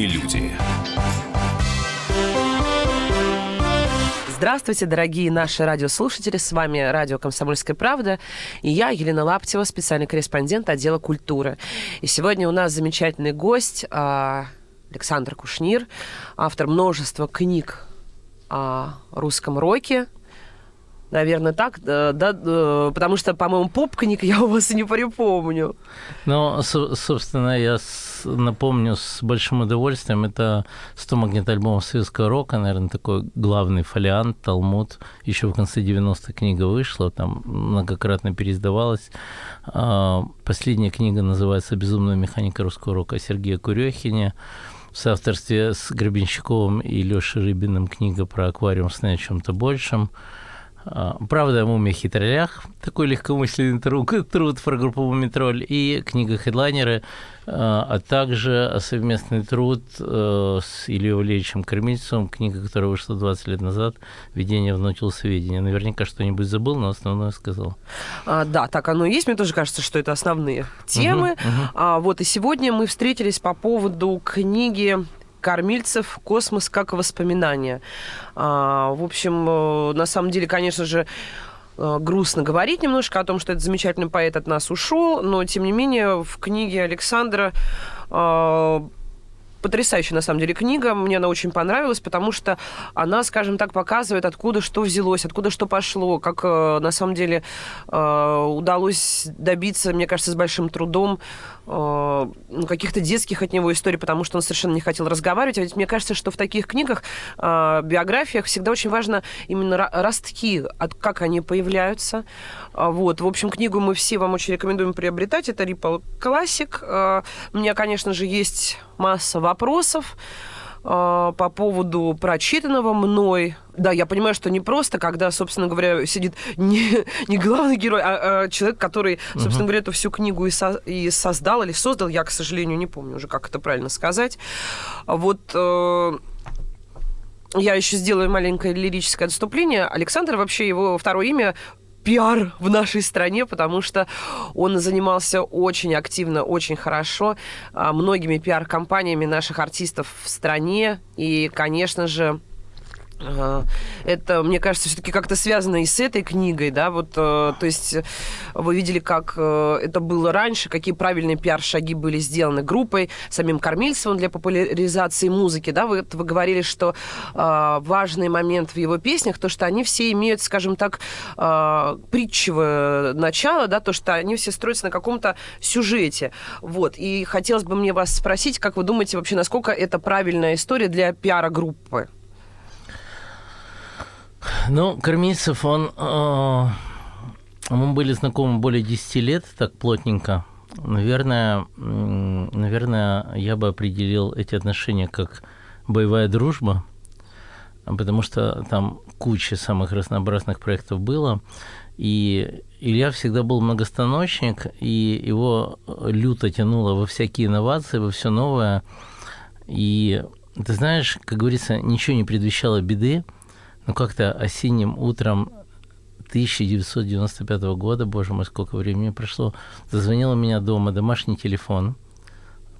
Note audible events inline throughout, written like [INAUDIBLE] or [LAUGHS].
Простые люди. Здравствуйте, дорогие наши радиослушатели. С вами радио «Комсомольская правда» и я, Елена Лаптева, специальный корреспондент отдела культуры. И сегодня у нас замечательный гость а, Александр Кушнир, автор множества книг о русском роке, Наверное, так, да, да, потому что, по-моему, поп-книг я у вас и не припомню. Ну, собственно, я напомню с большим удовольствием, это 100 магнитоальбомов советского рока, наверное, такой главный фолиант, Талмуд, еще в конце 90-х книга вышла, там многократно переиздавалась. А, последняя книга называется «Безумная механика русского рока» Сергея Курехине в соавторстве с Гребенщиковым и Лешей Рыбиным книга про аквариум сны о чем-то большем. А, Правда о мумиях и троллях, такой легкомысленный труд, труд про группу Мумитроль, и книга «Хедлайнеры», а, а также совместный труд э, с Ильей Валерьевичем Кормильцевым, книга, которая вышла 20 лет назад «Введение в наутилусоведение». Наверняка что-нибудь забыл, но основное сказал. А, да, так оно и есть. Мне тоже кажется, что это основные темы. Угу, угу. А, вот и сегодня мы встретились по поводу книги кормильцев «Космос как воспоминание». А, в общем, э, на самом деле, конечно же, э, грустно говорить немножко о том, что этот замечательный поэт от нас ушел, но, тем не менее, в книге Александра э, потрясающая, на самом деле, книга. Мне она очень понравилась, потому что она, скажем так, показывает, откуда что взялось, откуда что пошло, как, на самом деле, удалось добиться, мне кажется, с большим трудом ну, каких-то детских от него историй, потому что он совершенно не хотел разговаривать. А ведь мне кажется, что в таких книгах, э, биографиях всегда очень важно именно ростки, от, как они появляются. А, вот. В общем, книгу мы все вам очень рекомендуем приобретать. Это Ripple Classic. Э, у меня, конечно же, есть масса вопросов. А, по поводу прочитанного мной. Да, я понимаю, что не просто, когда, собственно говоря, сидит не, не главный герой, а, а человек, который, собственно угу. говоря, эту всю книгу и, со, и создал или создал, я, к сожалению, не помню уже, как это правильно сказать. Вот э, я еще сделаю маленькое лирическое отступление. Александр, вообще его второе имя пиар в нашей стране, потому что он занимался очень активно, очень хорошо а, многими пиар-компаниями наших артистов в стране. И, конечно же, это, мне кажется, все-таки как-то связано и с этой книгой, да, вот, э, то есть вы видели, как э, это было раньше, какие правильные пиар-шаги были сделаны группой, самим Кормильцевым для популяризации музыки, да, вы, вы говорили, что э, важный момент в его песнях, то, что они все имеют, скажем так, э, притчевое начало, да, то, что они все строятся на каком-то сюжете, вот, и хотелось бы мне вас спросить, как вы думаете вообще, насколько это правильная история для пиара группы? Ну, Кормильцев, он... Э, мы были знакомы более 10 лет, так плотненько. Наверное, наверное, я бы определил эти отношения как боевая дружба, потому что там куча самых разнообразных проектов было. И Илья всегда был многостаночник, и его люто тянуло во всякие инновации, во все новое. И ты знаешь, как говорится, ничего не предвещало беды, ну, как-то осенним утром 1995 года, боже мой, сколько времени прошло, зазвонил у меня дома домашний телефон.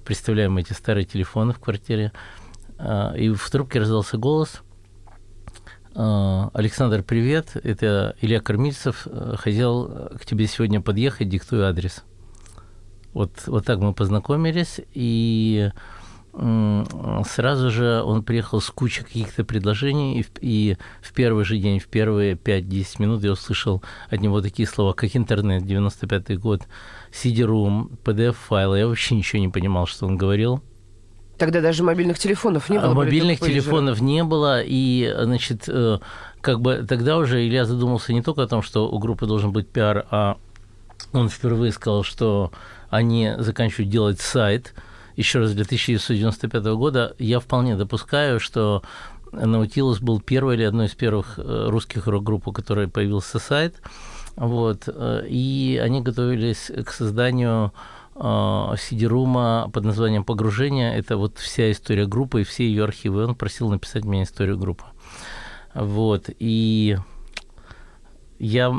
Представляем эти старые телефоны в квартире. А, и в трубке раздался голос. А, Александр, привет, это Илья Кормильцев. Хотел к тебе сегодня подъехать, диктую адрес. Вот, вот так мы познакомились, и сразу же он приехал с кучей каких-то предложений, и в, и в первый же день, в первые 5-10 минут я услышал от него такие слова, как интернет, 95-й год, CD-ROOM, PDF-файлы. Я вообще ничего не понимал, что он говорил. Тогда даже мобильных телефонов не было. А мобильных телефонов не было, и, значит, э, как бы тогда уже Илья задумался не только о том, что у группы должен быть пиар, а он впервые сказал, что они заканчивают делать сайт – еще раз, для 1995 года, я вполне допускаю, что Наутилус был первой или одной из первых э, русских рок-групп, у которой появился сайт. Вот, э, и они готовились к созданию CD-рума э, под названием «Погружение». Это вот вся история группы и все ее архивы. Он просил написать мне историю группы. Вот, и я,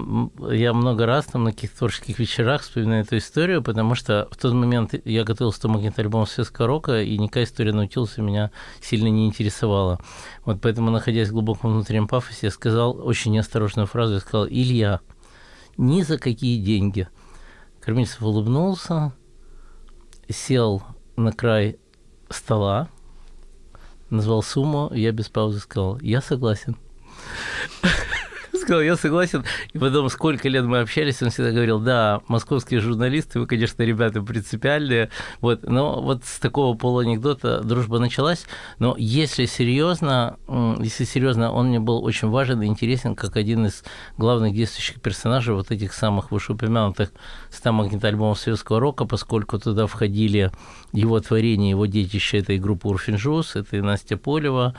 я много раз там на каких-то творческих вечерах вспоминаю эту историю, потому что в тот момент я готовился к магнит-альбому светского рока, и никакая история научился меня сильно не интересовала. Вот поэтому, находясь в глубоком внутреннем пафосе, я сказал очень неосторожную фразу, я сказал, Илья, ни за какие деньги. Кормильцев улыбнулся, сел на край стола, назвал сумму, я без паузы сказал, я согласен сказал, я согласен. И потом, сколько лет мы общались, он всегда говорил, да, московские журналисты, вы, конечно, ребята принципиальные. Вот, но вот с такого полуанекдота дружба началась. Но если серьезно, если серьезно, он мне был очень важен и интересен как один из главных действующих персонажей вот этих самых вышеупомянутых 100 магнитоальбомов советского рока, поскольку туда входили его творения, его детище этой группы Урфин Джюс, это и Настя Полева,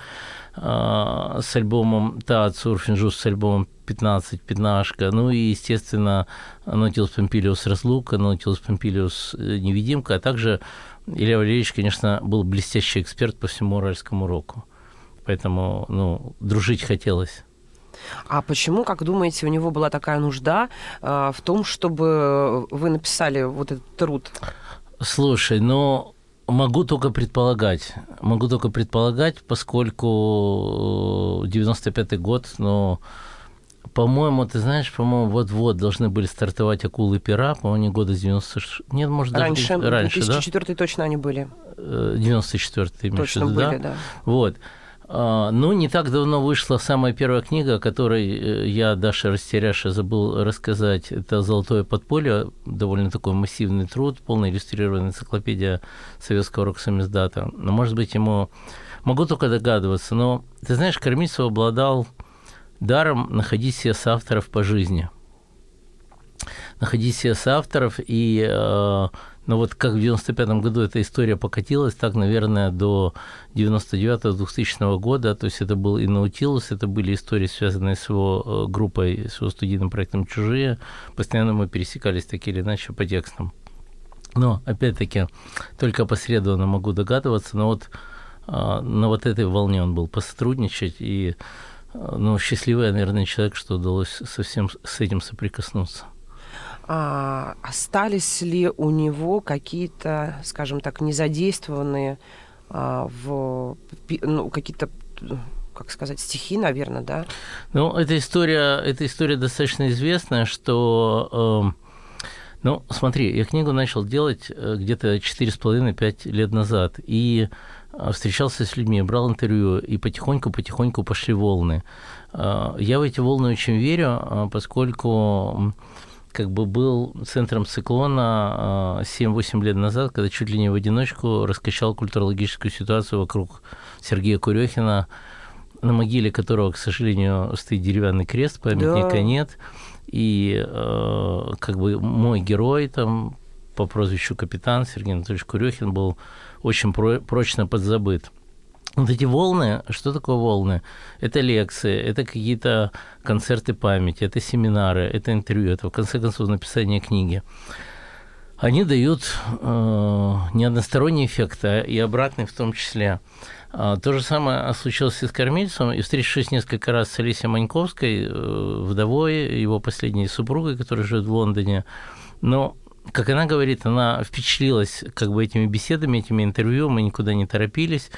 с альбомом «Тацу», Урфин Джюс с альбомом 15, пятнашка. Ну и, естественно, Наутилус Помпилиус «Разлука», Наутилус Помпилиус э, «Невидимка», а также Илья Валерьевич, конечно, был блестящий эксперт по всему уральскому року. Поэтому, ну, дружить хотелось. А почему, как думаете, у него была такая нужда э, в том, чтобы вы написали вот этот труд? Слушай, ну, Могу только предполагать. Могу только предполагать, поскольку 95-й год, но, по-моему, ты знаешь, по-моему, вот-вот должны были стартовать акулы пера, по-моему, года 96... Нет, может, раньше, даже раньше, 2004 да? точно они были. 94-й, ты имеешь Точно были, да? да. Вот. А, ну, не так давно вышла самая первая книга, о которой э, я, Даша Растеряша, забыл рассказать. Это «Золотое подполье», довольно такой массивный труд, полная иллюстрированная энциклопедия советского рок-самиздата. Но, может быть, ему... Могу только догадываться, но, ты знаешь, Кормильцев обладал даром находить себе соавторов по жизни. Находить себе соавторов и э, но вот как в 95 году эта история покатилась, так, наверное, до 99-2000 года, то есть это был и Наутилус, это были истории, связанные с его э, группой, с его студийным проектом «Чужие». Постоянно мы пересекались так или иначе по текстам. Но, опять-таки, только посредственно могу догадываться, но вот а, на вот этой волне он был посотрудничать, и а, ну, счастливый, наверное, человек, что удалось совсем с этим соприкоснуться а, остались ли у него какие-то, скажем так, незадействованные а, в ну, какие-то как сказать, стихи, наверное, да? Ну, эта история, эта история достаточно известная, что э, ну, смотри, я книгу начал делать э, где-то 4,5-5 лет назад, и э, встречался с людьми, брал интервью, и потихоньку-потихоньку пошли волны. Э, я в эти волны очень верю, поскольку как бы был центром циклона 7-8 а, лет назад, когда чуть ли не в одиночку раскачал культурологическую ситуацию вокруг Сергея Курехина, на могиле которого, к сожалению, стоит деревянный крест, памятника да. нет. И э, как бы мой герой там по прозвищу капитан Сергей Анатольевич Курехин был очень про- прочно подзабыт. Вот эти волны, что такое волны? Это лекции, это какие-то концерты памяти, это семинары, это интервью, это в конце концов написание книги. Они дают э, не односторонний эффект, а и обратный в том числе. А, то же самое случилось и с кормильцем. И встретившись несколько раз с Алисией Маньковской, э, вдовой, его последней супругой, которая живет в Лондоне, но как она говорит, она впечатлилась как бы этими беседами, этими интервью, мы никуда не торопились.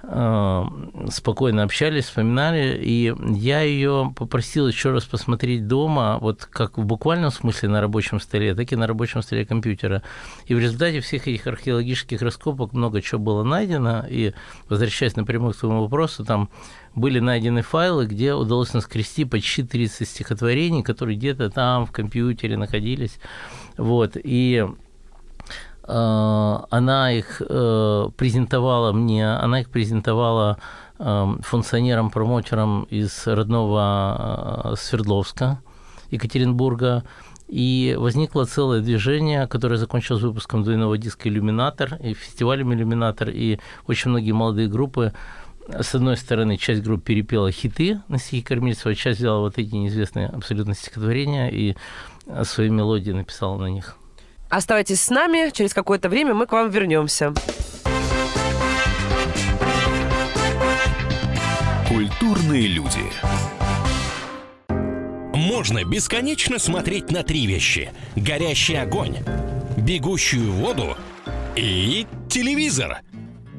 Э, спокойно общались, вспоминали, и я ее попросил еще раз посмотреть дома, вот как в буквальном смысле на рабочем столе, так и на рабочем столе компьютера. И в результате всех этих археологических раскопок много чего было найдено, и возвращаясь напрямую к твоему вопросу, там были найдены файлы, где удалось наскрести почти 30 стихотворений, которые где-то там в компьютере находились. Вот, и она их э, презентовала мне, она их презентовала э, функционерам-промоутерам из родного Свердловска, Екатеринбурга, и возникло целое движение, которое закончилось выпуском двойного диска «Иллюминатор» и фестивалем «Иллюминатор», и очень многие молодые группы с одной стороны, часть групп перепела хиты на стихи Кормильцева, часть взяла вот эти неизвестные абсолютно стихотворения и свои мелодии написала на них. Оставайтесь с нами, через какое-то время мы к вам вернемся. Культурные люди. можно бесконечно смотреть на три вещи. Горящий огонь, бегущую воду и телевизор.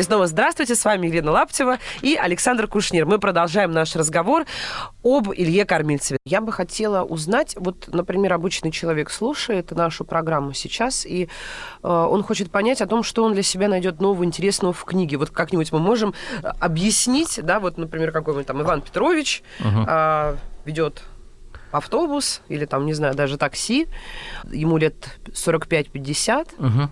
И снова здравствуйте, с вами Елена Лаптева и Александр Кушнир. Мы продолжаем наш разговор об Илье Кормильцеве. Я бы хотела узнать, вот, например, обычный человек слушает нашу программу сейчас, и э, он хочет понять о том, что он для себя найдет нового интересного в книге. Вот как-нибудь мы можем объяснить, да, вот, например, какой-нибудь там Иван Петрович э, ведет автобус или там, не знаю, даже такси, ему лет 45-50, uh-huh.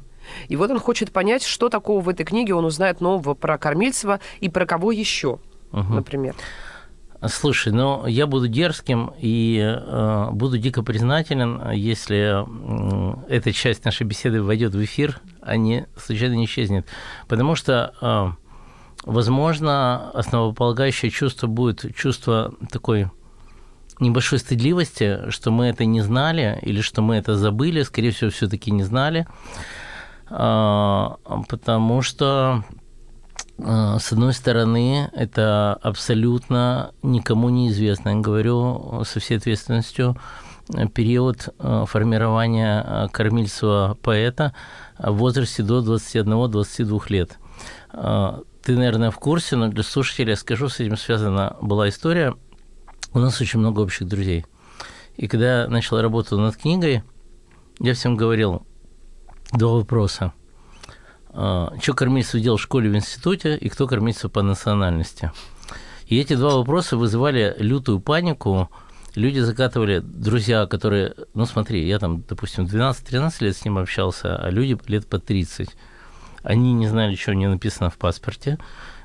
И вот он хочет понять, что такого в этой книге он узнает нового про Кормильцева и про кого еще, угу. например. Слушай, ну я буду дерзким и э, буду дико признателен, если э, эта часть нашей беседы войдет в эфир, а не случайно не исчезнет. Потому что, э, возможно, основополагающее чувство будет чувство такой небольшой стыдливости, что мы это не знали или что мы это забыли, скорее всего, все-таки не знали. А, потому что а, с одной стороны, это абсолютно никому неизвестно, я говорю со всей ответственностью, период а, формирования кормильцева поэта в возрасте до 21-22 лет. Ты, наверное, в курсе, но для слушателей я скажу, с этим связана была история. У нас очень много общих друзей. И когда я начал работу над книгой, я всем говорил, Два вопроса. А, что кормильцев делал в школе в институте и кто кормильцев по национальности? И эти два вопроса вызывали лютую панику. Люди закатывали, друзья, которые, ну смотри, я там, допустим, 12-13 лет с ним общался, а люди лет по 30. Они не знали, что него написано в паспорте.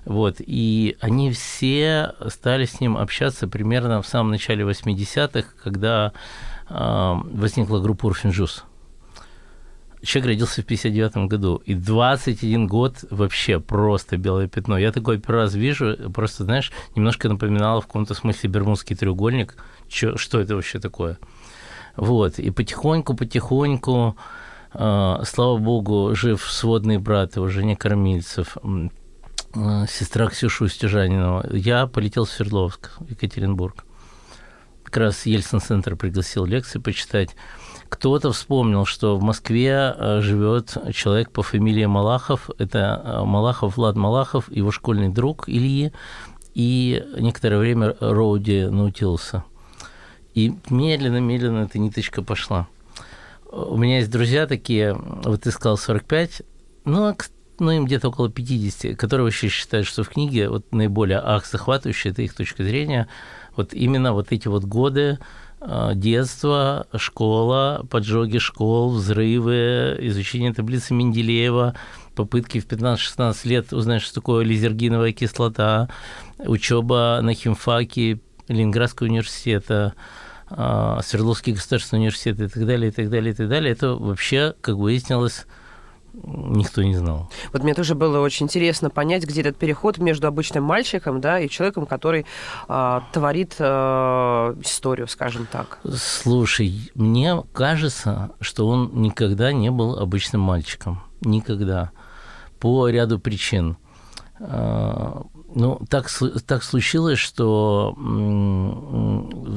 Вот, и они все стали с ним общаться примерно в самом начале 80-х, когда э, возникла группа Урфинджус человек родился в 59 году, и 21 год вообще просто белое пятно. Я такой первый раз вижу, просто, знаешь, немножко напоминало в каком-то смысле Бермудский треугольник, чё, что это вообще такое. Вот, и потихоньку-потихоньку, э, слава богу, жив сводный брат его, Женя Кормильцев, э, сестра Ксюша Устюжанинова. Я полетел в Свердловск, в Екатеринбург. Как раз Ельцин-центр пригласил лекции почитать кто-то вспомнил, что в Москве э, живет человек по фамилии Малахов. Это э, Малахов Влад Малахов, его школьный друг Ильи, и некоторое время Роуди научился. И медленно-медленно эта ниточка пошла. У меня есть друзья такие, вот ты сказал 45, ну, а ну, им где-то около 50, которые вообще считают, что в книге вот наиболее ах, захватывающая, это их точка зрения, вот именно вот эти вот годы, Э, детство, школа, поджоги школ, взрывы, изучение таблицы Менделеева, попытки в 15-16 лет узнать, что такое лизергиновая кислота, учеба на химфаке Ленинградского университета, э, Свердловский государственный университет и так далее, и так далее, и так далее. Это вообще, как выяснилось, никто не знал. Вот мне тоже было очень интересно понять, где этот переход между обычным мальчиком да, и человеком, который э, творит э, историю, скажем так. Слушай, мне кажется, что он никогда не был обычным мальчиком. Никогда. По ряду причин. А, ну, так, так случилось, что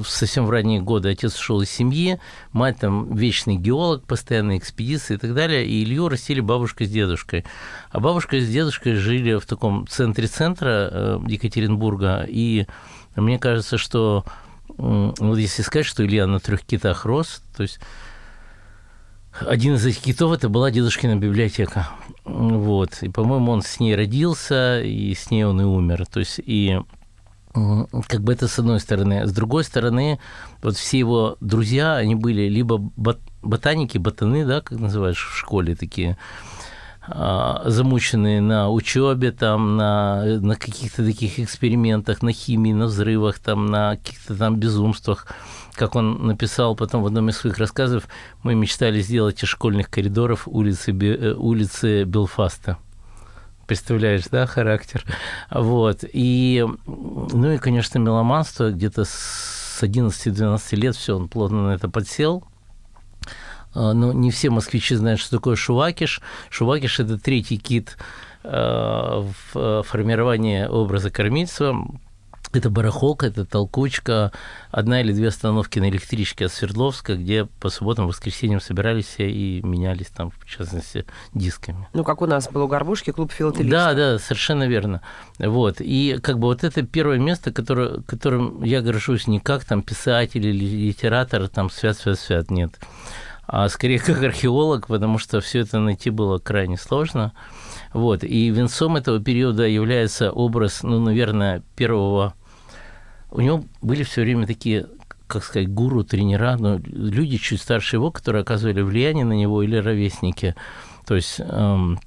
совсем в ранние годы отец ушел из семьи, мать там вечный геолог, постоянные экспедиции и так далее, и Илью растили бабушка с дедушкой. А бабушка с дедушкой жили в таком центре центра э, Екатеринбурга, и мне кажется, что вот если сказать, что Илья на трех китах рос, то есть один из этих китов это была дедушкина библиотека. Вот. И, по-моему, он с ней родился, и с ней он и умер. То есть, и как бы это с одной стороны. С другой стороны, вот все его друзья, они были либо бот ботаники, ботаны, да, как называешь в школе такие, замученные на учебе, там, на, на каких-то таких экспериментах, на химии, на взрывах, там, на каких-то там безумствах. Как он написал потом в одном из своих рассказов, мы мечтали сделать из школьных коридоров улицы, э, улицы Белфаста. Представляешь, да, характер? Вот. И, ну и, конечно, меломанство где-то с 11-12 лет все, он плотно на это подсел – а, но не все москвичи знают, что такое Шувакиш. Шувакиш – это третий кит а, в а, формировании образа кормильца. Это барахолка, это толкучка, одна или две остановки на электричке от Свердловска, где по субботам, воскресеньям собирались и менялись там, в частности, дисками. Ну, как у нас был у Горбушки клуб филателиста. Да, да, совершенно верно. Вот. И как бы вот это первое место, которое, которым я горжусь не как там писатель или литератор, там свят, свят, свят, нет а скорее как археолог, потому что все это найти было крайне сложно. Вот. И венцом этого периода является образ, ну, наверное, первого... У него были все время такие как сказать, гуру, тренера, но люди чуть старше его, которые оказывали влияние на него или ровесники. То есть эм,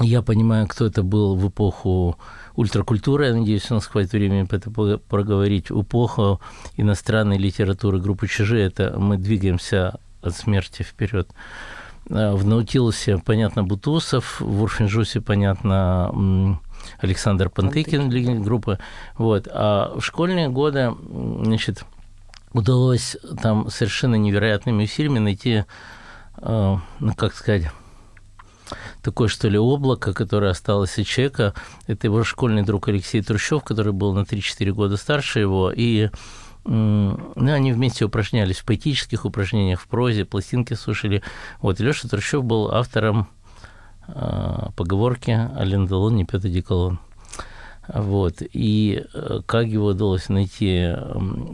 я понимаю, кто это был в эпоху ультракультуры, я надеюсь, у нас хватит времени это проговорить, эпоху иностранной литературы группы «Чужие», это мы двигаемся от смерти вперед. Э, в Наутилусе, понятно, Бутусов, в Урфинжусе, понятно, Александр Пантыкин, Пантыкин. группы. Вот. А в школьные годы, значит, удалось там совершенно невероятными усилиями найти, э, ну, как сказать, такое, что ли, облако, которое осталось от человека. Это его школьный друг Алексей Трущев, который был на 3-4 года старше его, и ну, они вместе упражнялись в поэтических упражнениях, в прозе, пластинки слушали. Вот, Леша Трущев был автором э, поговорки «Ален Делон не пьет одеколон». Вот. И э, как его удалось найти?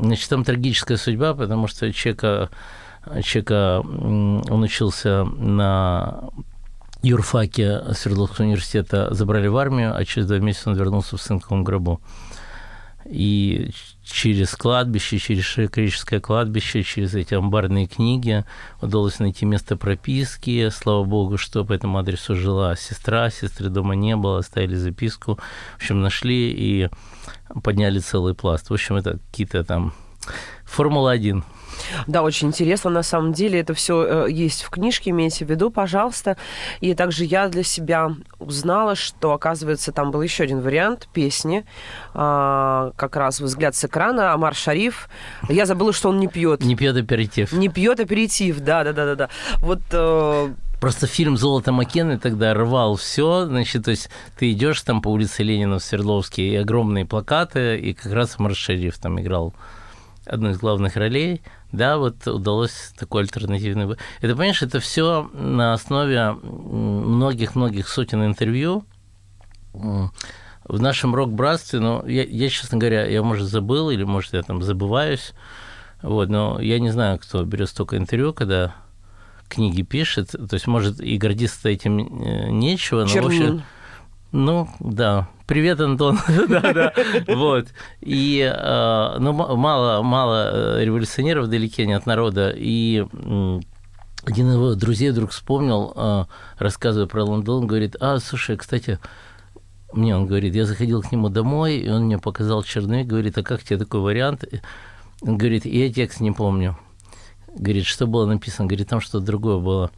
Значит, там трагическая судьба, потому что человека, человека он учился на юрфаке Свердловского университета, забрали в армию, а через два месяца он вернулся в сынковом гробу. И через кладбище, через Шекрическое кладбище, через эти амбарные книги удалось найти место прописки. Слава богу, что по этому адресу жила сестра, сестры дома не было, оставили записку. В общем, нашли и подняли целый пласт. В общем, это какие-то там Формула-1. Да, очень интересно. На самом деле это все э, есть в книжке, имейте в виду, пожалуйста. И также я для себя узнала, что, оказывается, там был еще один вариант песни, а, как раз «Взгляд с экрана», Амар Шариф. Я забыла, что он не пьет. Не пьет аперитив. Не пьет аперитив, да, да, да, да, да. Вот э, Просто фильм «Золото Маккены» тогда рвал все, значит, то есть ты идешь там по улице Ленина в Свердловске, и огромные плакаты, и как раз Амар Шариф там играл одну из главных ролей, да, вот удалось такой альтернативный... Это, понимаешь, это все на основе многих-многих сотен интервью в нашем рок-братстве, но я, я, честно говоря, я, может, забыл, или, может, я там забываюсь, вот, но я не знаю, кто берет столько интервью, когда книги пишет, то есть, может, и гордиться этим э, нечего, но, Чернин. в общем, ну, да. Привет, Антон. [LAUGHS] да, да. Вот. И э, ну, мало, мало э, революционеров далеки не от народа. И один из его друзей вдруг вспомнил, э, рассказывая про Лондон, говорит, а, слушай, кстати, мне он говорит, я заходил к нему домой, и он мне показал черновик, говорит, а как тебе такой вариант? Он говорит, я текст не помню. Говорит, что было написано? Говорит, там что-то другое было.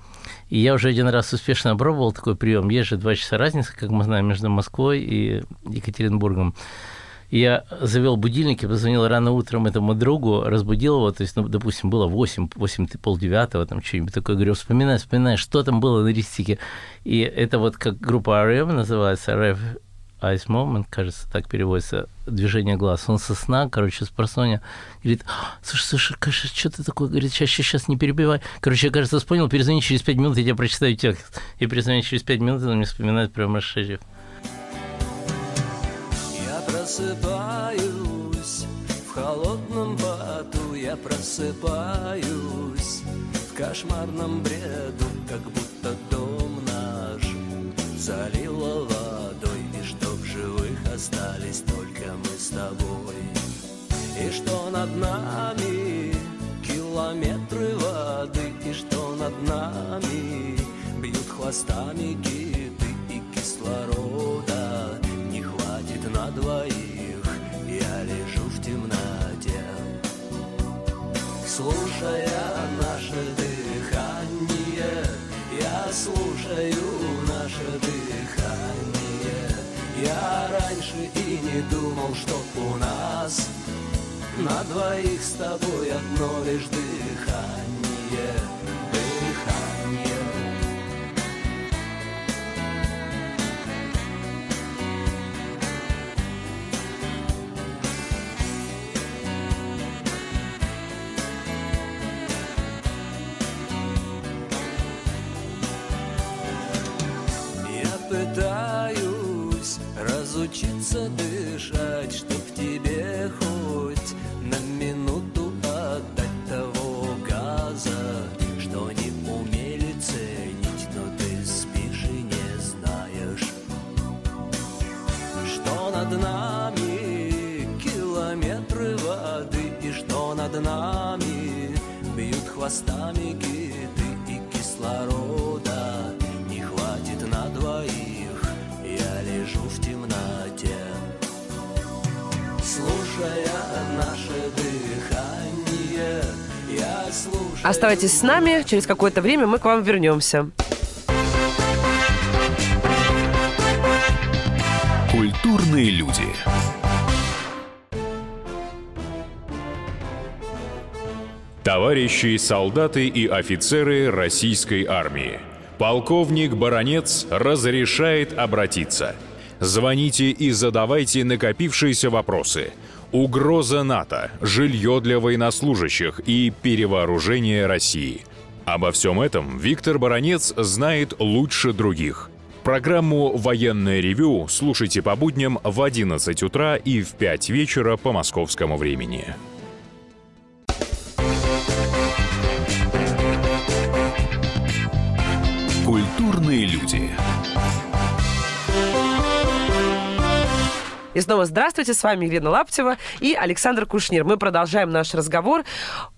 И я уже один раз успешно опробовал такой прием. Есть же два часа разницы, как мы знаем, между Москвой и Екатеринбургом. Я завел будильник и позвонил рано утром этому другу, разбудил его, то есть, ну, допустим, было 8, 8, полдевятого, там что-нибудь такое, говорю, вспоминай, вспоминай, что там было на листике. И это вот как группа RM называется, RF Eyes Moment, кажется, так переводится, движение глаз. Он со сна, короче, с просоня, говорит, «А, слушай, слушай, кажется, что ты такое? Говорит, сейчас, сейчас, не перебивай. Короче, я, кажется, вспомнил, перезвони через пять минут, я тебе прочитаю текст. И перезвони через пять минут, он мне вспоминает прямо Шериф. Я просыпаюсь в холодном поту, я просыпаюсь в кошмарном бреду, как будто дом наш залило остались только мы с тобой. И что над нами? Километры воды. И что над нами? Бьют хвостами киты кислорода. Не хватит на двоих, я лежу в темноте, слушая наше дыхание, я слушаю Я раньше и не думал, что у нас на двоих с тобой одно лишь дыхание, Оставайтесь с нами, через какое-то время мы к вам вернемся. Культурные люди. Товарищи солдаты и офицеры российской армии. Полковник Баронец разрешает обратиться. Звоните и задавайте накопившиеся вопросы. Угроза НАТО, жилье для военнослужащих и перевооружение России. Обо всем этом Виктор Баронец знает лучше других. Программу «Военное ревю» слушайте по будням в 11 утра и в 5 вечера по московскому времени. Культурные люди. И снова здравствуйте, с вами Елена Лаптева и Александр Кушнир. Мы продолжаем наш разговор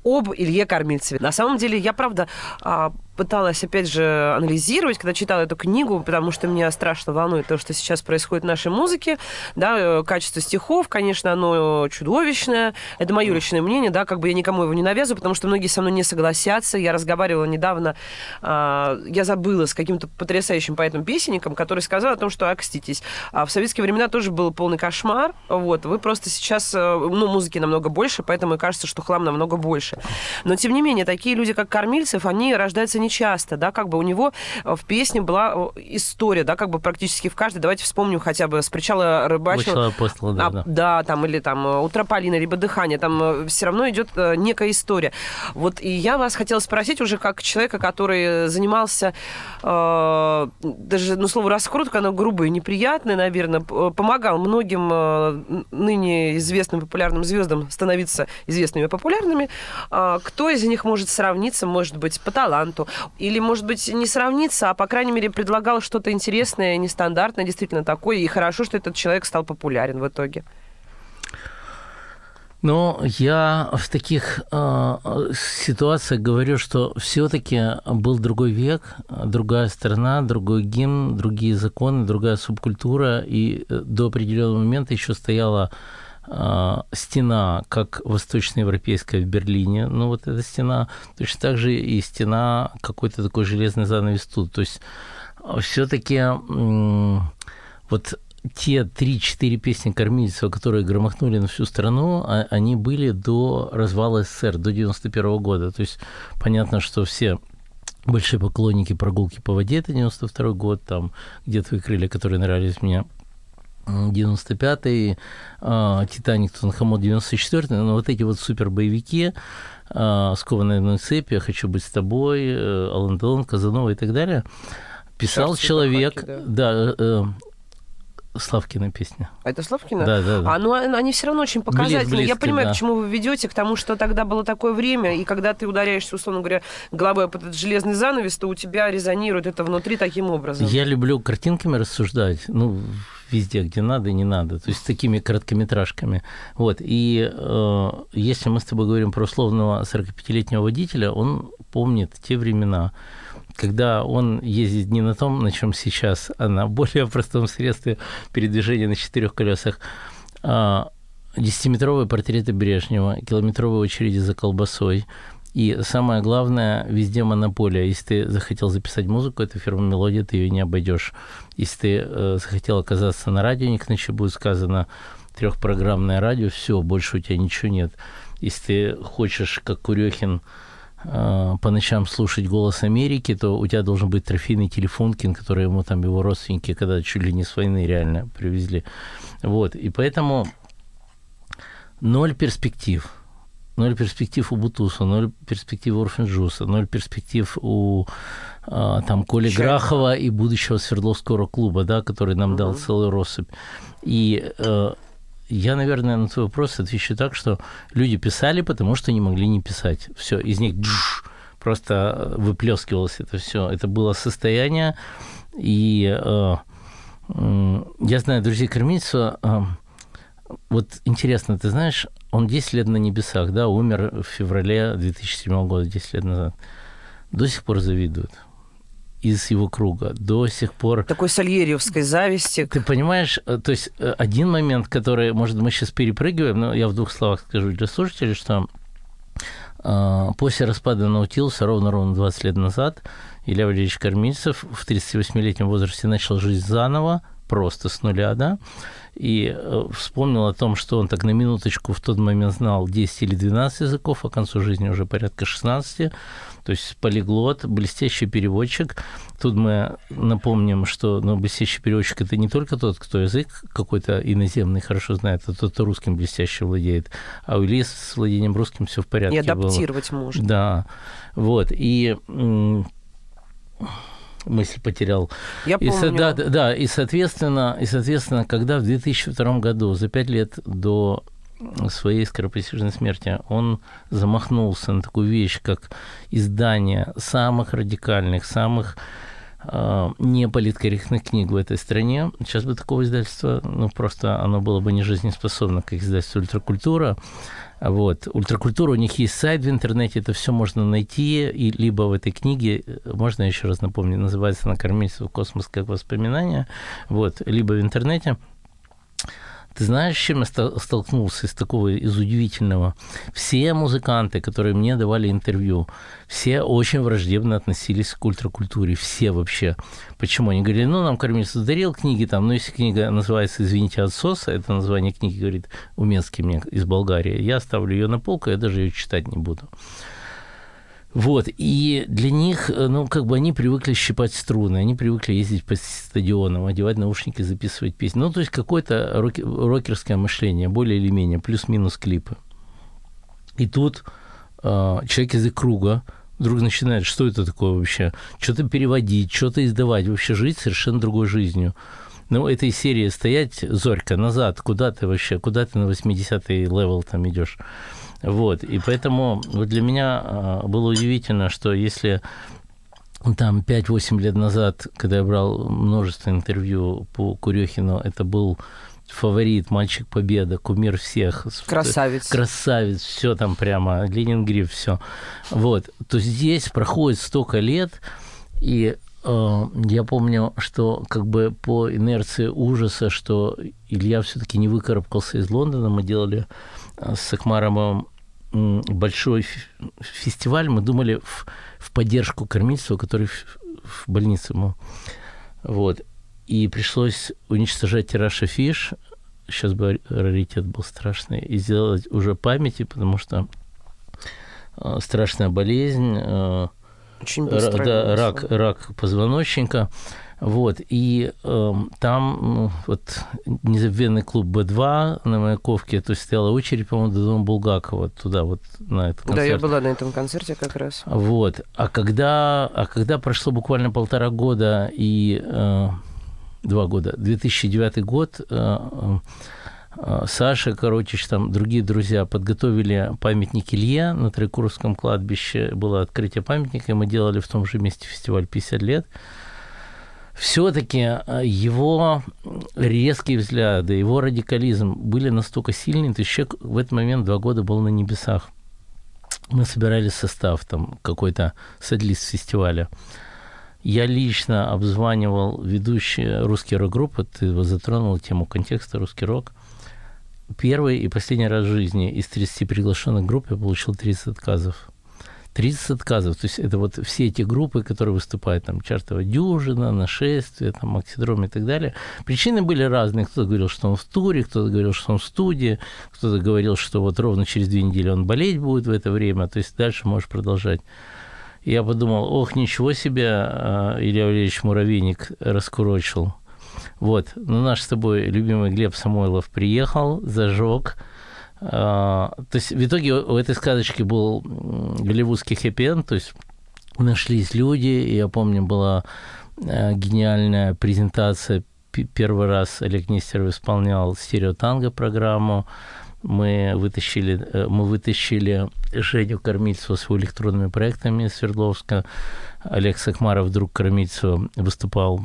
об Илье Кормильцеве. На самом деле, я, правда, а, пыталась, опять же, анализировать, когда читала эту книгу, потому что меня страшно волнует то, что сейчас происходит в нашей музыке. Да, э, качество стихов, конечно, оно чудовищное. Это мое личное мнение, да, как бы я никому его не навязываю, потому что многие со мной не согласятся. Я разговаривала недавно, а, я забыла с каким-то потрясающим поэтом-песенником, который сказал о том, что, окститесь, а в советские времена тоже был полный кошмар. Вот, вы просто сейчас, э, ну, музыки намного больше, поэтому и кажется, что хлам намного больше. Но, тем не менее, такие люди, как Кормильцев, они рождаются нечасто, да, как бы у него в песне была история, да, как бы практически в каждой. Давайте вспомним хотя бы с причала. Вышла апостола, да, А, да. да, там, или там у Трополина, либо дыхание, там все равно идет э, некая история. Вот и я вас хотела спросить уже как человека, который занимался э, даже, ну, слово раскрутка, оно грубое, неприятное, наверное, помогал многим э, ныне известным популярным звездам становиться известными и популярными. А кто из них может сравниться, может быть, по таланту? Или, может быть, не сравниться, а, по крайней мере, предлагал что-то интересное, нестандартное, действительно такое, и хорошо, что этот человек стал популярен в итоге. Но я в таких э, ситуациях говорю, что все-таки был другой век, другая страна, другой гимн, другие законы, другая субкультура, и э, до определенного момента еще стояла стена, как восточноевропейская в Берлине. Ну, вот эта стена, точно так же и стена, какой-то такой железный занавес тут. То есть все-таки вот те 3-4 песни Кормильцева, которые громохнули на всю страну, а- они были до развала СССР, до 91 года. То есть понятно, что все большие поклонники прогулки по воде, это 92 год, там где твои крылья, которые нравились мне, 95-й, а, Титаник, Тунхамон 94-й, но вот эти вот супер боевики, скованные одной цепи, «Я хочу быть с тобой, э, Алан Делон, Казанова и так далее, писал Шахты, человек, Бахаки, да, э, Славкина песня. А это Славкина? Да, да, да. А, ну, а- они все равно очень показательны. Я близко, понимаю, да. к чему вы ведете, к тому, что тогда было такое время, и когда ты ударяешься, условно говоря, головой об этот железный занавес, то у тебя резонирует это внутри таким образом. Я люблю картинками рассуждать, ну, везде, где надо и не надо, то есть с такими короткометражками. Вот, и э, если мы с тобой говорим про условного 45-летнего водителя, он помнит те времена. когда он ездит не на том, на чем сейчас, а на более простом средстве передвижения на четырех колесах, а, десятиметровые портреты Брежнева, километровые очереди за колбасой, и самое главное, везде монополия. Если ты захотел записать музыку, это фирма «Мелодия», ты ее не обойдешь. Если ты э, захотел оказаться на радио, не иначе будет сказано трехпрограммное радио, все, больше у тебя ничего нет. Если ты хочешь, как Курехин, э, по ночам слушать «Голос Америки», то у тебя должен быть трофейный телефонкин, который ему там его родственники когда чуть ли не с войны реально привезли. Вот, и поэтому ноль перспектив – ноль перспектив у Бутуса, ноль перспектив у Орфинджуса, ноль перспектив у а, там Коли Чайка. Грахова и будущего Свердловского клуба, да, который нам угу. дал целую россыпь. И э, я, наверное, на твой вопрос отвечу так, что люди писали, потому что не могли не писать. Все, из них джш, просто выплескивалось это все. Это было состояние, и э, э, я знаю друзей Кормильцева, э, вот интересно, ты знаешь, он 10 лет на небесах, да, умер в феврале 2007 года, 10 лет назад. До сих пор завидуют из его круга. До сих пор... Такой сальерьевской зависти. Ты понимаешь, э, то есть э, один момент, который, может, мы сейчас перепрыгиваем, но я в двух словах скажу для слушателей, что э, после распада Наутилуса ровно-ровно 20 лет назад Илья Валерьевич Кормильцев в 38-летнем возрасте начал жизнь заново, просто с нуля, да, и э, вспомнил о том, что он так на минуточку в тот момент знал 10 или 12 языков, а к концу жизни уже порядка 16, то есть полиглот, блестящий переводчик. Тут мы напомним, что ну, блестящий переводчик – это не только тот, кто язык какой-то иноземный хорошо знает, а тот, кто русским блестяще владеет. А у Ильи с владением русским все в порядке И адаптировать было. может. Да, вот. И мысль потерял. Я и, помню. Да, да, и соответственно, и соответственно, когда в 2002 году, за пять лет до своей скоропостижной смерти, он замахнулся на такую вещь, как издание самых радикальных, самых э, неполиткорректных книг в этой стране. Сейчас бы такого издательства, ну, просто оно было бы не жизнеспособно, как издательство «Ультракультура». Вот. Ультракультура, у них есть сайт в интернете, это все можно найти, и либо в этой книге, можно еще раз напомню, называется «Накормиться в космос как воспоминания», вот, либо в интернете – ты знаешь, с чем я столкнулся из такого, из удивительного? Все музыканты, которые мне давали интервью, все очень враждебно относились к ультракультуре, все вообще. Почему? Они говорили, ну, нам кормильца дарил книги там, но если книга называется «Извините, отсоса», это название книги, говорит, Уменский мне из Болгарии, я ставлю ее на полку, я даже ее читать не буду. Вот, и для них, э, ну, как бы они привыкли щипать струны, они привыкли ездить по стадионам, одевать наушники, записывать песни. Ну, то есть какое-то рок- рокерское мышление, более или менее, плюс-минус клипы. И тут э, человек из круга вдруг начинает, что это такое вообще? Что-то переводить, что-то издавать, вообще жить совершенно другой жизнью. Ну, этой серии стоять, Зорька, назад, куда ты вообще, куда ты на 80-й level там идешь? Вот, и поэтому вот для меня а, было удивительно, что если там 5-8 лет назад, когда я брал множество интервью по Курехину, это был фаворит, мальчик победа, кумир всех. Красавец. Красавец, все там прямо, Ленингрив, все. Вот, то здесь проходит столько лет, и э, я помню, что как бы по инерции ужаса, что Илья все-таки не выкарабкался из Лондона, мы делали э, с Акмаровым большой фестиваль, мы думали в, в поддержку Кормильцева, который в, в больнице ему. Вот. И пришлось уничтожать тираж афиш. Сейчас бы раритет был страшный. И сделать уже памяти, потому что э, страшная болезнь. Э, Очень быстро. Да, рак, рак позвоночника. Вот, и э, там ну, вот незабвенный клуб Б2 на Маяковке, то есть стояла очередь, по-моему, до дома Булгакова, туда вот на этот концерт. Да, я была на этом концерте как раз. Вот, а когда, а когда прошло буквально полтора года и э, два года, 2009 год, э, э, Саша Коротич, там другие друзья подготовили памятник Илье на Трикуровском кладбище. Было открытие памятника, и мы делали в том же месте фестиваль 50 лет все-таки э, его резкие взгляды, его радикализм были настолько сильны, то есть человек в этот момент два года был на небесах. Мы собирали состав, там какой-то садлист фестиваля. Я лично обзванивал ведущие русские рок-группы, ты затронул тему контекста русский рок. Первый и последний раз в жизни из 30 приглашенных групп я получил 30 отказов. 30 отказов. То есть это вот все эти группы, которые выступают, там, Чартова дюжина, Нашествие, там, Максидром и так далее. Причины были разные. Кто-то говорил, что он в туре, кто-то говорил, что он в студии, кто-то говорил, что вот ровно через две недели он болеть будет в это время, то есть дальше можешь продолжать. Я подумал, ох, ничего себе, а, Илья Валерьевич Муравейник раскурочил. Вот, ну наш с тобой любимый Глеб Самойлов приехал, зажег, то есть в итоге у этой сказочки был голливудский хэппи то есть нашлись люди, и я помню, была э, гениальная презентация. Первый раз Олег Нестеров исполнял стереотанго программу. Мы вытащили, э, мы вытащили Женю Кормильцеву с его электронными проектами из Свердловска. Олег Сакмаров, друг Кормильцева, выступал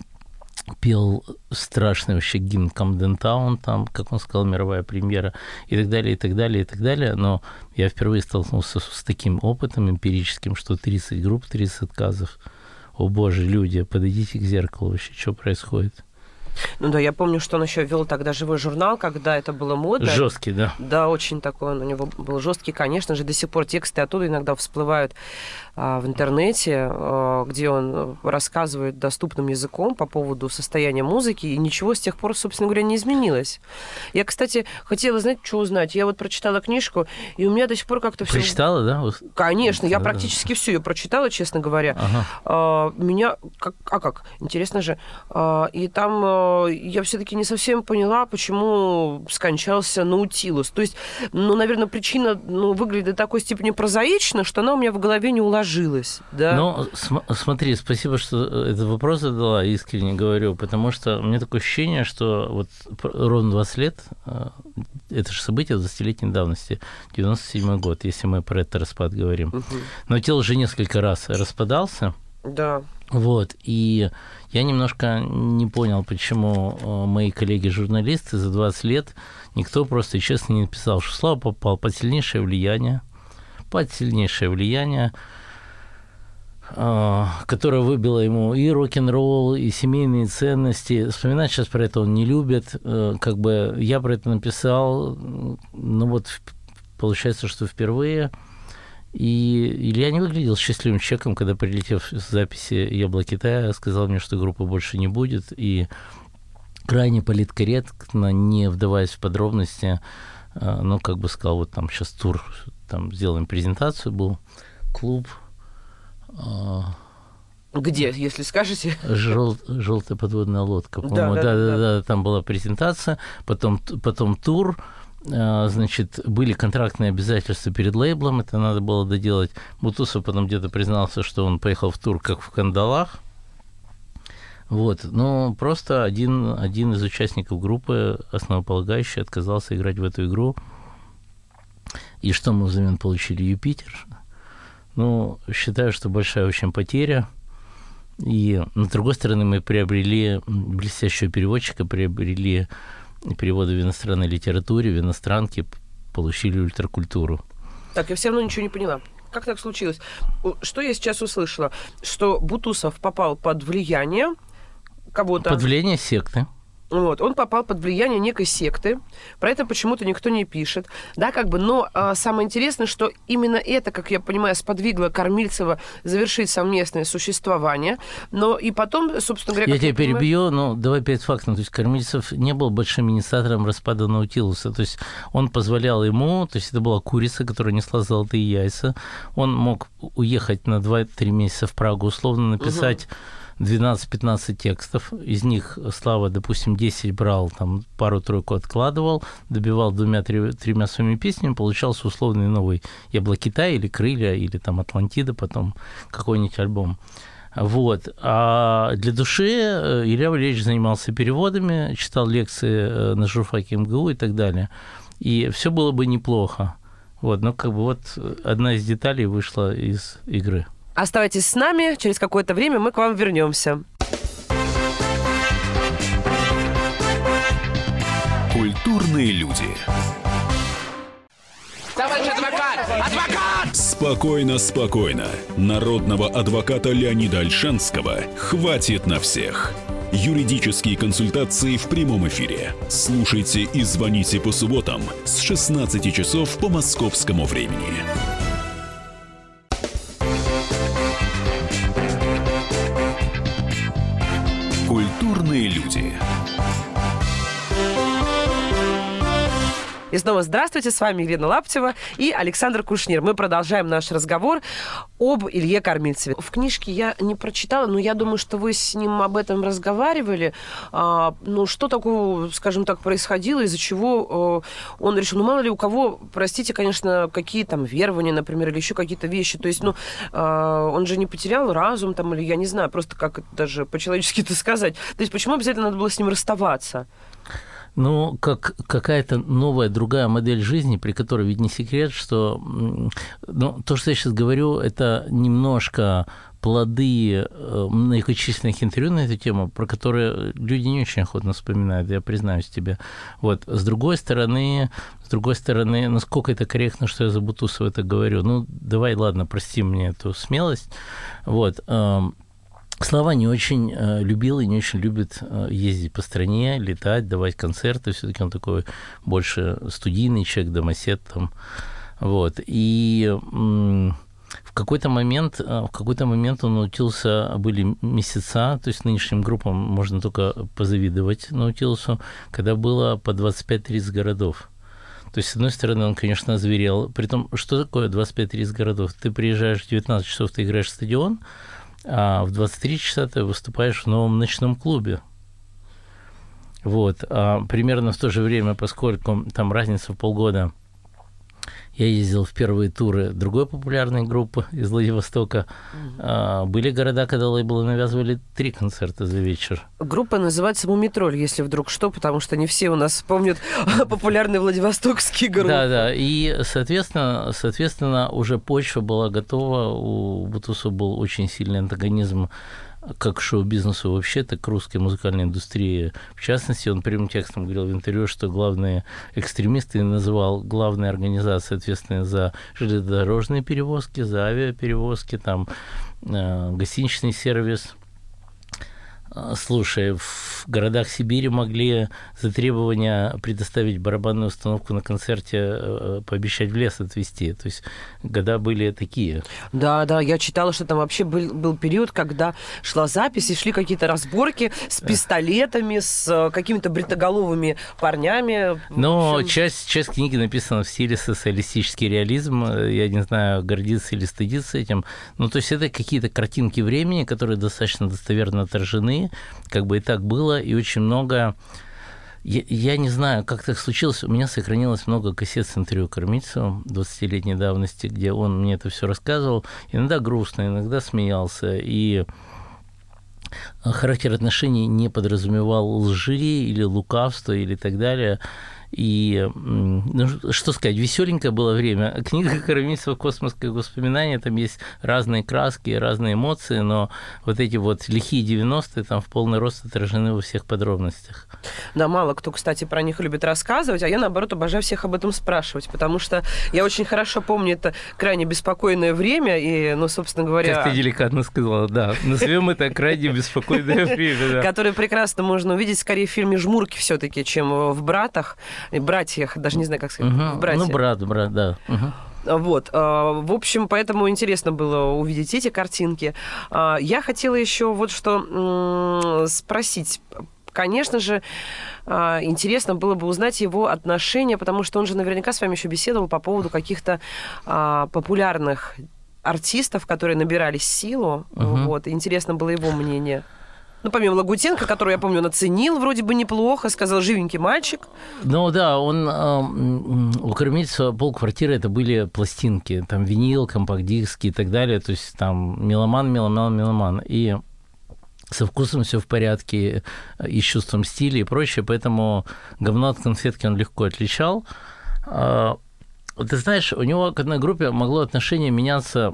пел страшный вообще гимн Камден Таун, там, как он сказал, мировая премьера, и так далее, и так далее, и так далее. Но я впервые столкнулся с таким опытом эмпирическим, что 30 групп, 30 отказов. О боже, люди, подойдите к зеркалу вообще, что происходит? Ну да, я помню, что он еще вел тогда живой журнал, когда это было модно. Жесткий, да. Да, очень такой он у него был жесткий, конечно же. До сих пор тексты оттуда иногда всплывают а, в интернете, а, где он рассказывает доступным языком по поводу состояния музыки, и ничего с тех пор, собственно говоря, не изменилось. Я, кстати, хотела, знать, что узнать. Я вот прочитала книжку, и у меня до сих пор как-то все... Прочитала, да? Конечно, я практически все ее прочитала, честно говоря. Ага. А, меня... Как... А как? Интересно же. И там я все-таки не совсем поняла, почему скончался Наутилус. То есть, ну, наверное, причина ну, выглядит до такой степени прозаично, что она у меня в голове не уложилась да? Ну, см- смотри, спасибо, что этот вопрос задала, искренне говорю, потому что у меня такое ощущение, что вот ровно 20 лет, э, это же событие 20-летней давности, 97 год, если мы про этот распад говорим. Угу. Но тело уже несколько раз распадался. Да. Вот, и я немножко не понял, почему э, мои коллеги-журналисты за 20 лет никто просто честно не написал, что Слава попал под сильнейшее влияние, под сильнейшее влияние а, которая выбила ему и рок-н-ролл, и семейные ценности. Вспоминать сейчас про это он не любит. Э, как бы я про это написал, ну вот получается, что впервые. И Илья не выглядел счастливым человеком, когда, прилетев с записи «Ябло Китая», сказал мне, что группы больше не будет. И крайне политкорректно, не вдаваясь в подробности, э, ну, как бы сказал, вот там сейчас тур, там сделаем презентацию, был клуб а, Где, если скажете? Жел, желтая подводная лодка, по-моему. Да да, да, да, да, да, там была презентация, потом, потом тур, значит, были контрактные обязательства перед лейблом, это надо было доделать. Бутусов потом где-то признался, что он поехал в тур как в кандалах. Вот, но просто один, один из участников группы, основополагающий, отказался играть в эту игру. И что мы взамен получили? Юпитер, ну, считаю, что большая очень потеря. И, с другой стороны, мы приобрели блестящего переводчика, приобрели переводы в иностранной литературе, в иностранке, получили ультракультуру. Так, я все равно ничего не поняла. Как так случилось? Что я сейчас услышала? Что Бутусов попал под влияние кого-то... Под влияние секты. Вот, он попал под влияние некой секты. Про это почему-то никто не пишет. Да, как бы, но а, самое интересное, что именно это, как я понимаю, сподвигло Кормильцева завершить совместное существование. Но и потом, собственно говоря... Я тебя я перебью, понимаю... но давай перед фактом. То есть Кормильцев не был большим инициатором распада Наутилуса. То есть он позволял ему, то есть это была курица, которая несла золотые яйца. Он мог уехать на 2-3 месяца в Прагу, условно написать... Угу 12-15 текстов, из них Слава, допустим, 10 брал, там пару-тройку откладывал, добивал двумя-тремя своими песнями, получался условный новый «Ябло Китая» или «Крылья», или там «Атлантида», потом какой-нибудь альбом. Вот. А для души э, Илья Валерьевич занимался переводами, читал лекции э, на журфаке МГУ и так далее. И все было бы неплохо. Вот, но как бы вот одна из деталей вышла из игры. Оставайтесь с нами, через какое-то время мы к вам вернемся. Культурные люди. Товарищ адвокат! Адвокат! Спокойно, спокойно. Народного адвоката Леонида Альшанского хватит на всех. Юридические консультации в прямом эфире. Слушайте и звоните по субботам с 16 часов по московскому времени. Культурные люди. И снова здравствуйте, с вами Елена Лаптева и Александр Кушнир. Мы продолжаем наш разговор об Илье Кормильцеве. В книжке я не прочитала, но я думаю, что вы с ним об этом разговаривали. А, ну, что такого, скажем так, происходило, из-за чего а, он решил... Ну, мало ли у кого, простите, конечно, какие там верования, например, или еще какие-то вещи. То есть, ну, а, он же не потерял разум там, или я не знаю, просто как даже по-человечески это сказать. То есть, почему обязательно надо было с ним расставаться? Ну, как какая-то новая, другая модель жизни, при которой ведь не секрет, что ну, то, что я сейчас говорю, это немножко плоды э, многочисленных интервью на эту тему, про которые люди не очень охотно вспоминают, я признаюсь тебе. Вот. С другой стороны, с другой стороны, насколько это корректно, что я за Бутусова это говорю? Ну, давай, ладно, прости мне эту смелость. Вот. Слава не очень э, любил и не очень любит э, ездить по стране, летать, давать концерты. Все-таки он такой больше студийный человек, домосед там. Вот. И в какой-то момент, э, в какой-то момент он научился, были месяца, то есть нынешним группам можно только позавидовать научился, когда было по 25-30 городов. То есть, с одной стороны, он, конечно, озверел. Притом, что такое 25-30 городов? Ты приезжаешь в 19 часов, ты играешь в стадион, а в 23 часа ты выступаешь в новом ночном клубе. Вот. А примерно в то же время, поскольку там разница в полгода – я ездил в первые туры другой популярной группы из Владивостока. Mm-hmm. Были города, когда лейблы навязывали три концерта за вечер. Группа называется «Мумитроль», если вдруг что, потому что не все у нас помнят [LAUGHS] популярные владивостокские группы. Да, да. И, соответственно, соответственно, уже почва была готова. У Бутусу был очень сильный антагонизм как шоу-бизнесу вообще, так к русской музыкальной индустрии. В частности, он прямым текстом говорил в интервью, что главные экстремисты называл главные организации, ответственные за железнодорожные перевозки, за авиаперевозки, там, э, гостиничный сервис – слушай, в городах Сибири могли за требования предоставить барабанную установку на концерте, э, пообещать в лес отвезти. То есть года были такие. Да, да, я читала, что там вообще был, был период, когда шла запись и шли какие-то разборки с пистолетами, с э, какими-то бритоголовыми парнями. Но общем... часть, часть книги написана в стиле социалистический реализм. Я не знаю, гордиться или стыдиться этим. Ну, то есть это какие-то картинки времени, которые достаточно достоверно отражены как бы и так было, и очень много... Я, я не знаю, как так случилось, у меня сохранилось много кассет с интервью Кормильцевым 20-летней давности, где он мне это все рассказывал, иногда грустно, иногда смеялся, и характер отношений не подразумевал лжи или лукавства или так далее. И, ну, что сказать, веселенькое было время. [LAUGHS] Книга Карамисова «Космосское воспоминание», там есть разные краски, разные эмоции, но вот эти вот лихие 90-е там в полный рост отражены во всех подробностях. Да, мало кто, кстати, про них любит рассказывать, а я, наоборот, обожаю всех об этом спрашивать, потому что я очень хорошо помню это крайне беспокойное время, и, ну, собственно говоря... Как ты деликатно сказала, да. Назовем это крайне беспокойное [LAUGHS] время, Которое прекрасно можно увидеть скорее в фильме «Жмурки» все таки чем в «Братах» братьях, даже не знаю, как сказать, угу. братья. Ну, брат, брат, да. Угу. Вот, а, в общем, поэтому интересно было увидеть эти картинки. А, я хотела еще вот что спросить. Конечно же, интересно было бы узнать его отношения, потому что он же наверняка с вами еще беседовал по поводу каких-то популярных артистов, которые набирались силу. Угу. Вот, интересно было его мнение. Ну, помимо Лагутенко, которую, я помню, наценил вроде бы неплохо, сказал, живенький мальчик. Ну, да, он... Э, у кормильца полквартиры это были пластинки, там винил, компакт-диски и так далее, то есть там меломан, меломан, меломан. И со вкусом все в порядке, и с чувством стиля и прочее, поэтому говно от конфетки он легко отличал. Ты знаешь, у него к одной группе могло отношение меняться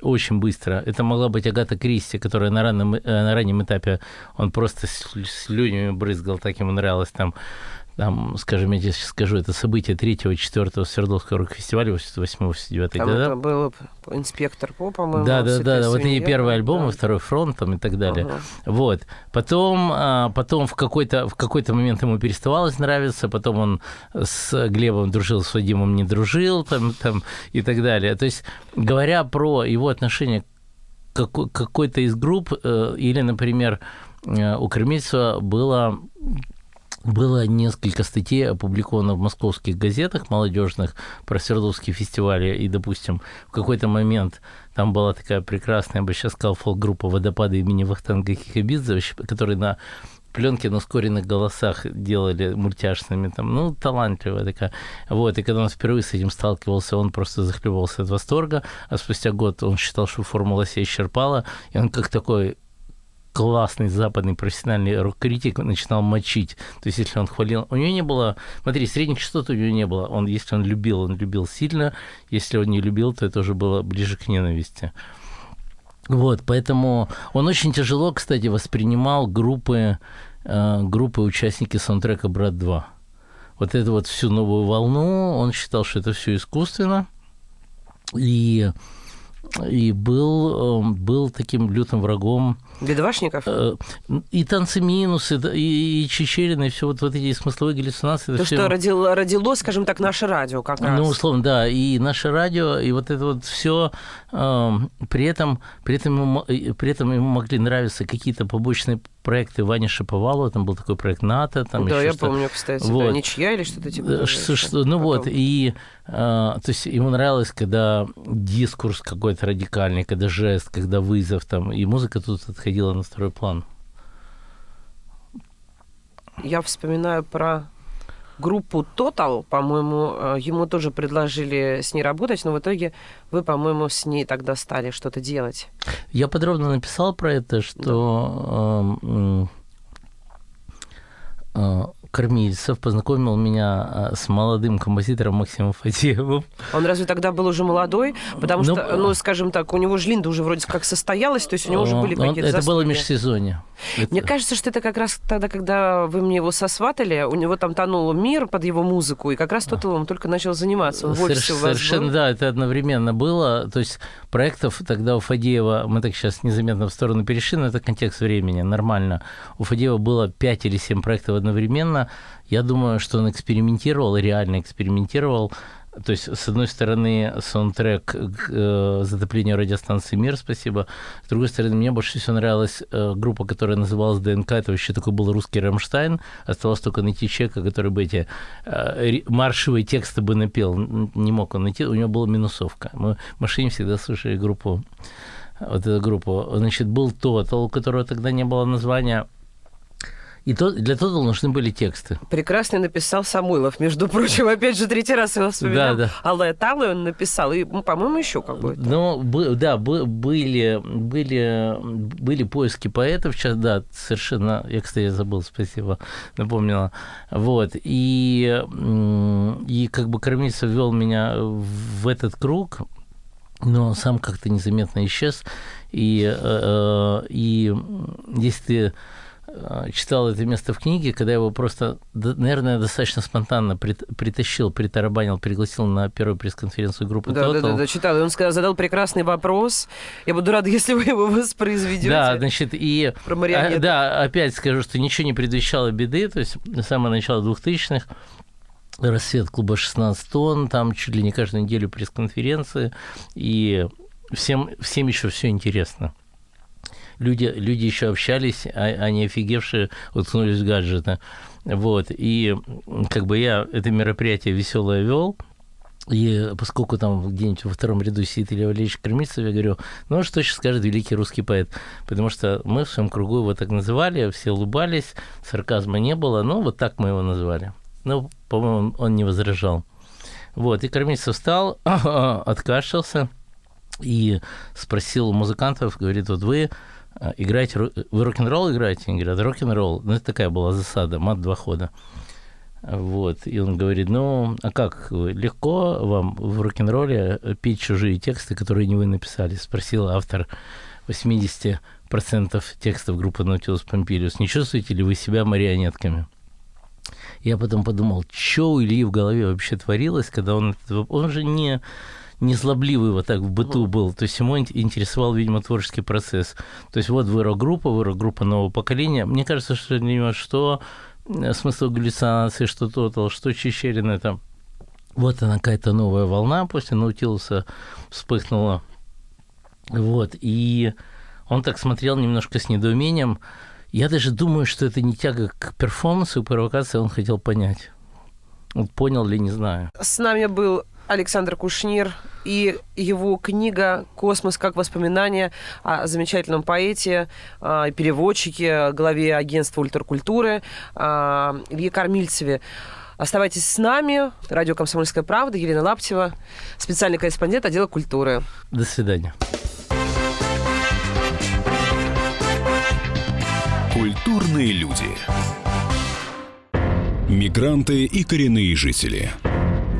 очень быстро. Это могла быть Агата Кристи, которая на раннем, э, на раннем этапе он просто слюнями брызгал, так ему нравилось там там, скажем, я сейчас скажу, это событие 3-4 Свердловского рок-фестиваля 88-89 Там года. это был инспектор по, по-моему. Да, да, «Святая да, да, вот и свинья». первый альбом, Да. и второй фронт там, и так далее. Ага. Вот. Потом, а, потом в какой-то в какой-то момент ему переставалось нравиться, потом он с Глебом дружил, с Вадимом не дружил, там, там и так далее. То есть, говоря про его отношение к какой- какой-то из групп, э, или, например, э, у Кормильцева было было несколько статей опубликовано в московских газетах молодежных про Свердловские фестивали, и, допустим, в какой-то момент там была такая прекрасная, я бы сейчас сказал, фолк-группа «Водопады» имени Вахтанга Кикабидзе, вообще, которые на пленке на ускоренных голосах делали мультяшными, там, ну, талантливая такая. Вот, и когда он впервые с этим сталкивался, он просто захлебывался от восторга, а спустя год он считал, что формула себя исчерпала, и он как такой классный западный профессиональный рок-критик начинал мочить. То есть, если он хвалил... У него не было... Смотри, средних частот у него не было. Он, если он любил, он любил сильно. Если он не любил, то это уже было ближе к ненависти. Вот, поэтому он очень тяжело, кстати, воспринимал группы, э, группы участники саундтрека «Брат 2». Вот эту вот всю новую волну, он считал, что это все искусственно. И, и был, э, был таким лютым врагом Бедвашников? Э, и танцы минусы, да, и, и Чечерина, и все вот, вот эти смысловые галлюцинации. То, всё- что родило, родило, скажем так, наше радио как раз. ну, условно, да, и наше радио, и вот это вот все, при этом, при этом, ему, при этом ему могли нравиться какие-то побочные проекты Вани Шаповалова, там был такой проект НАТО, там да, я что- помню, кстати, да, Вот. ничья или что-то типа. Э, что- еще. что- ну вот, Потом. и э, то есть ему нравилось, когда дискурс какой-то радикальный, когда жест, когда вызов там, и музыка тут отходила на второй план. Я вспоминаю про группу Total, по-моему, э, ему тоже предложили с ней работать, но в итоге вы, по-моему, с ней тогда стали что-то делать. Я подробно написал про это, что эм, м, э, Кормильцев познакомил меня э, с молодым композитором Максимом Фадеевым. Он разве тогда был уже молодой? Потому Ну, что, ну, скажем так, у него же Линда уже вроде как состоялась, то есть у него уже Он- были он- какие-то Это было заслуги. межсезонье. Это- Мне кажется, что это как раз тогда, когда вы мне его сосватали, у него там тонул мир под его музыку, и как раз Total он только начал заниматься. Он в офисе Соверш- Совершенно, был. да, это одновременно было. То есть проектов тогда у Фадеева, мы так сейчас незаметно в сторону перешли, но это контекст времени, нормально. У Фадеева было 5 или 7 проектов одновременно. Я думаю, что он экспериментировал, реально экспериментировал. То есть, с одной стороны, саундтрек к э, затоплению радиостанции «Мир», спасибо. С другой стороны, мне больше всего нравилась э, группа, которая называлась ДНК. Это вообще такой был русский Рамштайн. Осталось только найти человека, который бы эти э, маршевые тексты бы напел. Не мог он найти, у него была минусовка. Мы в машине всегда слушали группу, вот эту группу. Значит, был Total, у которого тогда не было названия. И то, для Total нужны были тексты. Прекрасно написал Самойлов, между прочим, [LAUGHS] опять же, третий раз его вспоминал. Да, да. Алле Талы он написал, и, ну, по-моему, еще какой-то. Ну, да, бы- были, были, были поиски поэтов сейчас, да, совершенно, я, кстати, забыл, спасибо, напомнила. Вот, и, и как бы Кормильцев ввел меня в этот круг, но сам как-то незаметно исчез. И, э, э, и если ты читал это место в книге, когда я его просто, да, наверное, достаточно спонтанно прит- притащил, притарабанил, пригласил на первую пресс-конференцию группы Да, да, Total. да, да, читал. И он сказал, задал прекрасный вопрос. Я буду рада, [LAUGHS] если вы его воспроизведете. Да, значит, и Про а, да, опять скажу, что ничего не предвещало беды, то есть на самое начало 2000-х рассвет клуба 16 тонн, там чуть ли не каждую неделю пресс-конференции, и всем, всем еще все интересно. Люди, люди еще общались, а, они офигевшие уткнулись в гаджеты. Вот. И как бы я это мероприятие веселое вел, и поскольку там где-нибудь во втором ряду сидит Илья Валерьевич Кормильцев, я говорю, ну что сейчас скажет великий русский поэт? Потому что мы в своем кругу его так называли, все улыбались, сарказма не было, но вот так мы его назвали. Ну, по-моему, он не возражал. Вот, и Кормильцев встал, [COUGHS] откашлялся и спросил музыкантов, говорит, вот вы а, играете, ру- вы рок-н-ролл играете? Они говорят, рок-н-ролл. Ну, это такая была засада, мат два хода. Вот. И он говорит, ну, а как, легко вам в рок-н-ролле петь чужие тексты, которые не вы написали? Спросил автор 80% текстов группы Nautilus Pompilius. Не чувствуете ли вы себя марионетками? Я потом подумал, что у Ильи в голове вообще творилось, когда он... Он же не не злобливый вот так в быту был. То есть ему интересовал, видимо, творческий процесс. То есть вот вырок-группа, вырок-группа нового поколения. Мне кажется, что для него что э, смысл галлюцинации, что Тотал, что Чечерин, это вот она какая-то новая волна после Наутилуса вспыхнула. Вот, и он так смотрел немножко с недоумением. Я даже думаю, что это не тяга к перформансу и провокации, он хотел понять. Вот понял ли, не знаю. С нами был Александр Кушнир и его книга «Космос как воспоминания» о замечательном поэте, а, переводчике, главе агентства ультракультуры а, Илье Кормильцеве. Оставайтесь с нами. Радио «Комсомольская правда». Елена Лаптева, специальный корреспондент отдела культуры. До свидания. Культурные люди. Мигранты и коренные жители –